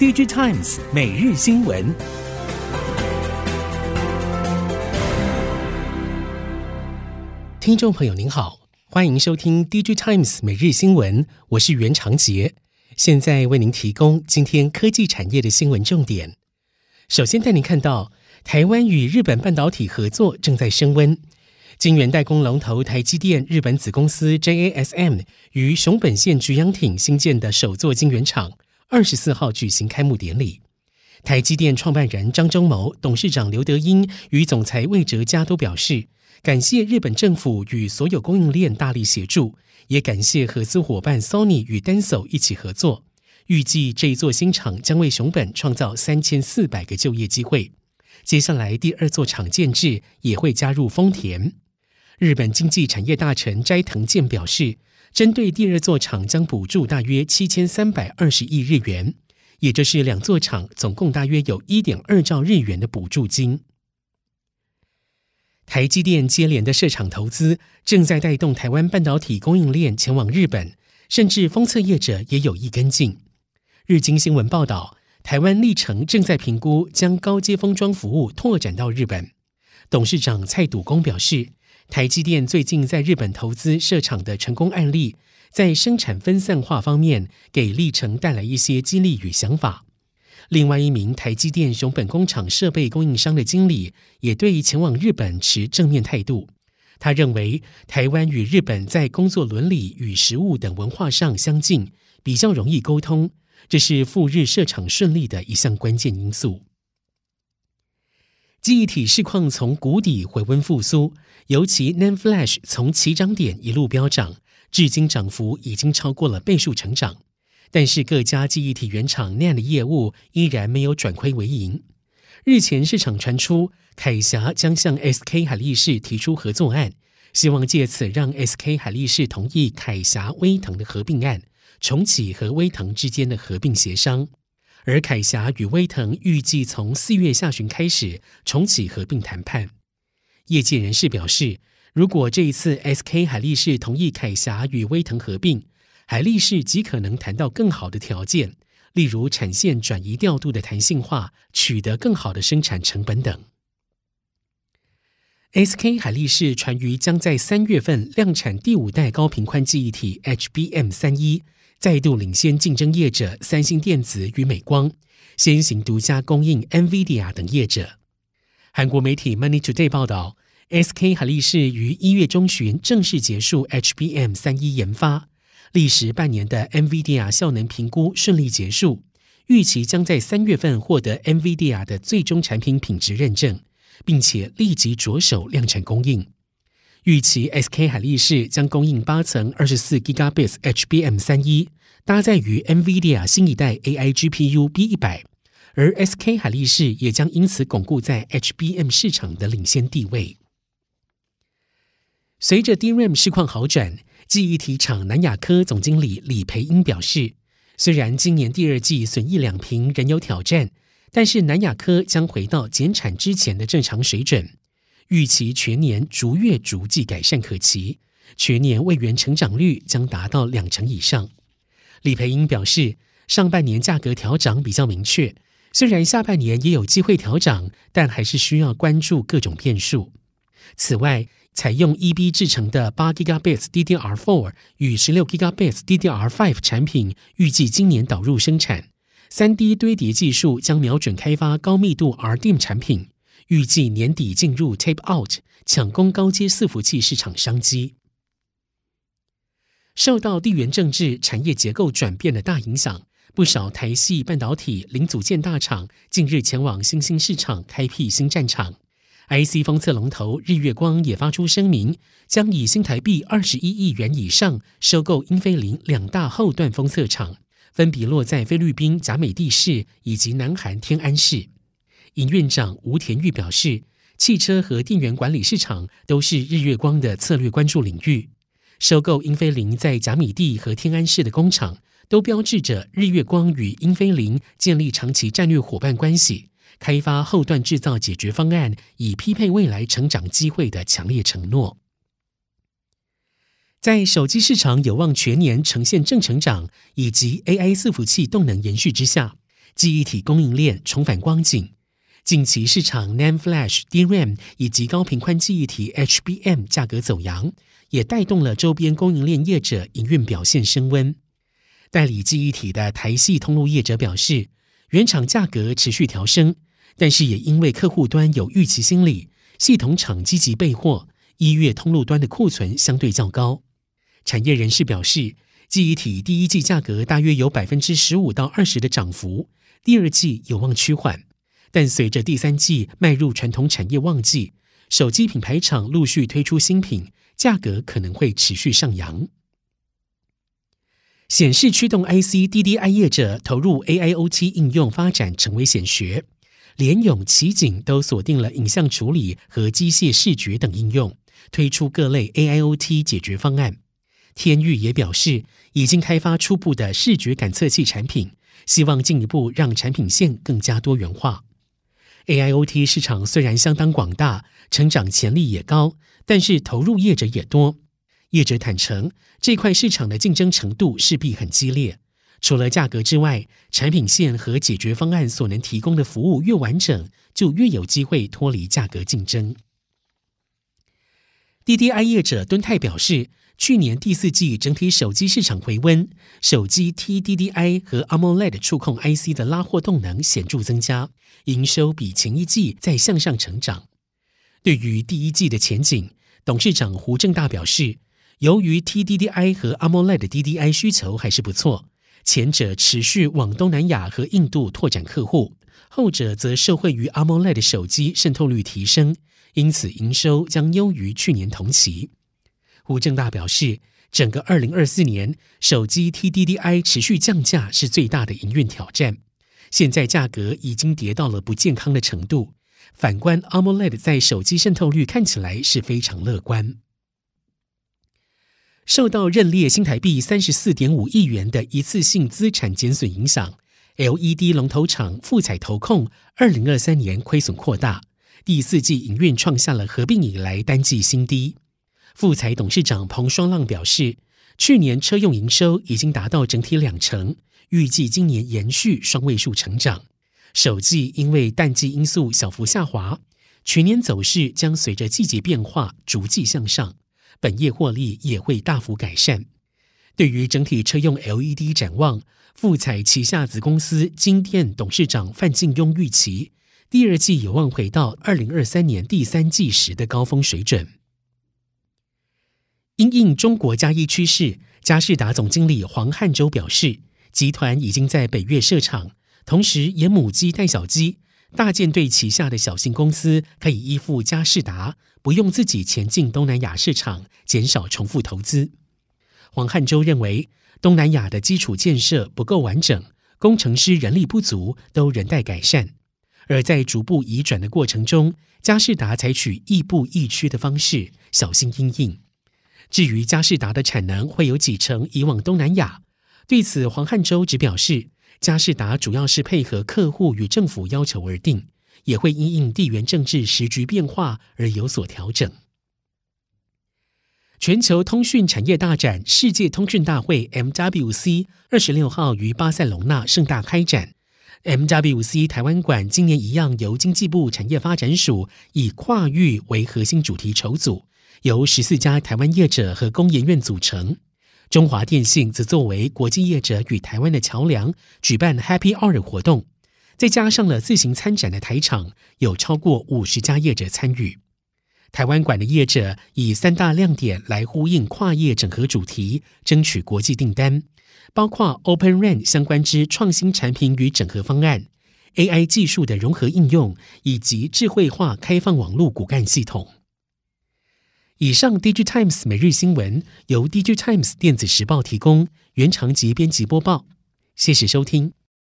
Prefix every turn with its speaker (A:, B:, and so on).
A: DG Times 每日新闻，听众朋友您好，欢迎收听 DG Times 每日新闻，我是袁长杰，现在为您提供今天科技产业的新闻重点。首先带您看到，台湾与日本半导体合作正在升温。晶圆代工龙头台积电日本子公司 JASM 于熊本县菊阳町新建的首座晶圆厂，二十四号举行开幕典礼。台积电创办人张忠谋、董事长刘德英与总裁魏哲嘉都表示，感谢日本政府与所有供应链大力协助，也感谢合资伙伴 Sony 与 Denso 一起合作。预计这一座新厂将为熊本创造三千四百个就业机会。接下来第二座厂建置也会加入丰田。日本经济产业大臣斋藤健表示，针对第二座厂将补助大约七千三百二十亿日元，也就是两座厂总共大约有一点二兆日元的补助金。台积电接连的设厂投资，正在带动台湾半导体供应链前往日本，甚至封测业者也有意跟进。日经新闻报道，台湾力成正在评估将高阶封装服务拓展到日本。董事长蔡笃公表示。台积电最近在日本投资设厂的成功案例，在生产分散化方面给力成带来一些激励与想法。另外一名台积电熊本工厂设备供应商的经理也对前往日本持正面态度。他认为台湾与日本在工作伦理与实务等文化上相近，比较容易沟通，这是赴日设厂顺利的一项关键因素。记忆体市况从谷底回温复苏，尤其 NAND Flash 从起涨点一路飙涨，至今涨幅已经超过了倍数成长。但是各家记忆体原厂 NAND 的业务依然没有转亏为盈。日前市场传出，凯霞将向 SK 海力士提出合作案，希望借此让 SK 海力士同意凯霞威腾的合并案，重启和威腾之间的合并协商。而凯霞与威腾预计从四月下旬开始重启合并谈判。业界人士表示，如果这一次 SK 海力士同意凯霞与威腾合并，海力士极可能谈到更好的条件，例如产线转移调度的弹性化、取得更好的生产成本等。SK 海力士传于将在三月份量产第五代高频宽记忆体 HBM 三一。再度领先竞争业者三星电子与美光，先行独家供应 NVIDIA 等业者。韩国媒体 Money Today 报道，SK 海力士于一月中旬正式结束 HBM 三一研发，历时半年的 NVIDIA 效能评估顺利结束，预期将在三月份获得 NVIDIA 的最终产品品质认证，并且立即着手量产供应。预期 SK 海力士将供应八层二十四 Gigabits HBM 三一，搭载于 NVIDIA 新一代 AI GPU B 一百，而 SK 海力士也将因此巩固在 HBM 市场的领先地位。随着 DRAM 市况好转，记忆体厂南亚科总经理李培英表示，虽然今年第二季损益两平仍有挑战，但是南亚科将回到减产之前的正常水准。预期全年逐月逐季改善可期，全年位元成长率将达到两成以上。李培英表示，上半年价格调涨比较明确，虽然下半年也有机会调涨，但还是需要关注各种变数。此外，采用 EB 制成的八 Gigabits DDR4 与十六 Gigabits DDR5 产品，预计今年导入生产。三 D 堆叠技术将瞄准开发高密度 R D M 产品。预计年底进入 Tape Out，抢攻高阶伺服器市场商机。受到地缘政治、产业结构转变的大影响，不少台系半导体零组件大厂近日前往新兴市场开辟新战场。IC 封测龙头日月光也发出声明，将以新台币二十一亿元以上收购英飞凌两大后段封测厂，分别落在菲律宾甲美地市以及南韩天安市。营运长吴田玉表示，汽车和电源管理市场都是日月光的策略关注领域。收购英飞凌在甲米地和天安市的工厂，都标志着日月光与英飞凌建立长期战略伙伴关系，开发后段制造解决方案，以匹配未来成长机会的强烈承诺。在手机市场有望全年呈现正成长，以及 AI 伺服器动能延续之下。记忆体供应链重返光景。近期市场 NAND Flash、DRAM 以及高频宽记忆体 HBM 价格走扬，也带动了周边供应链业者营运表现升温。代理记忆体的台系通路业者表示，原厂价格持续调升，但是也因为客户端有预期心理，系统厂积极备货，一月通路端的库存相对较高。产业人士表示，记忆体第一季价格大约有百分之十五到二十的涨幅，第二季有望趋缓。但随着第三季迈入传统产业旺季，手机品牌厂陆续推出新品，价格可能会持续上扬。显示驱动 IC DDI 业者投入 AIoT 应用发展成为显学，联咏、奇景都锁定了影像处理和机械视觉等应用，推出各类 AIoT 解决方案。天域也表示，已经开发初步的视觉感测器产品，希望进一步让产品线更加多元化。AIoT 市场虽然相当广大，成长潜力也高，但是投入业者也多。业者坦承，这块市场的竞争程度势必很激烈。除了价格之外，产品线和解决方案所能提供的服务越完整，就越有机会脱离价格竞争。DDI 业者敦泰表示，去年第四季整体手机市场回温，手机 TDDI 和 AMOLED 触控 IC 的拉货动能显著增加，营收比前一季再向上成长。对于第一季的前景，董事长胡正大表示，由于 TDDI 和 AMOLED DDI 需求还是不错，前者持续往东南亚和印度拓展客户，后者则受惠于 AMOLED 手机渗透率提升，因此营收将优于去年同期。胡正大表示，整个二零二四年手机 TDDI 持续降价是最大的营运挑战。现在价格已经跌到了不健康的程度。反观 AMOLED 在手机渗透率看起来是非常乐观。受到认列新台币三十四点五亿元的一次性资产减损影响，LED 龙头厂富采投控二零二三年亏损扩大，第四季营运创下了合并以来单季新低。富采董事长彭双浪表示，去年车用营收已经达到整体两成，预计今年延续双位数成长。首季因为淡季因素小幅下滑，全年走势将随着季节变化逐季向上，本业获利也会大幅改善。对于整体车用 LED 展望，富彩旗下子公司金电董事长范敬庸预期，第二季有望回到二零二三年第三季时的高峰水准。因应中国加一趋势，佳士达总经理黄汉洲表示，集团已经在北越设厂，同时也母鸡带小鸡，大舰队旗下的小型公司可以依附佳士达，不用自己前进东南亚市场，减少重复投资。黄汉洲认为，东南亚的基础建设不够完整，工程师人力不足，都仍待改善。而在逐步移转的过程中，佳士达采取亦步亦趋的方式，小心因应。至于佳士达的产能会有几成移往东南亚？对此，黄汉洲只表示，佳士达主要是配合客户与政府要求而定，也会因应地缘政治时局变化而有所调整。全球通讯产业大展世界通讯大会 （MWC） 二十六号于巴塞隆纳盛大开展。MWC 台湾馆今年一样由经济部产业发展署以跨域为核心主题筹组。由十四家台湾业者和工研院组成，中华电信则作为国际业者与台湾的桥梁，举办 Happy Hour 活动，再加上了自行参展的台厂，有超过五十家业者参与。台湾馆的业者以三大亮点来呼应跨业整合主题，争取国际订单，包括 Open RAN 相关之创新产品与整合方案，AI 技术的融合应用，以及智慧化开放网络骨干系统。以上，DigiTimes 每日新闻由 DigiTimes 电子时报提供，原长集编辑播报。谢谢收听。